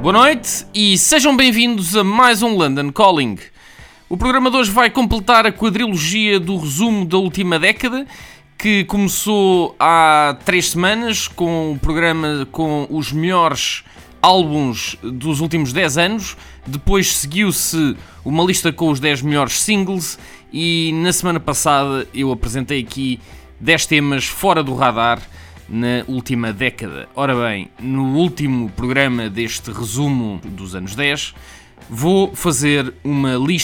Boa noite e sejam bem-vindos a mais um London Calling. O programa de hoje vai completar a quadrilogia do resumo da última década, que começou há três semanas com o programa com os melhores álbuns dos últimos 10 anos. Depois seguiu-se uma lista com os 10 melhores singles e na semana passada eu apresentei aqui 10 temas fora do radar na última década. Ora bem, no último programa deste resumo dos anos 10, vou fazer uma lista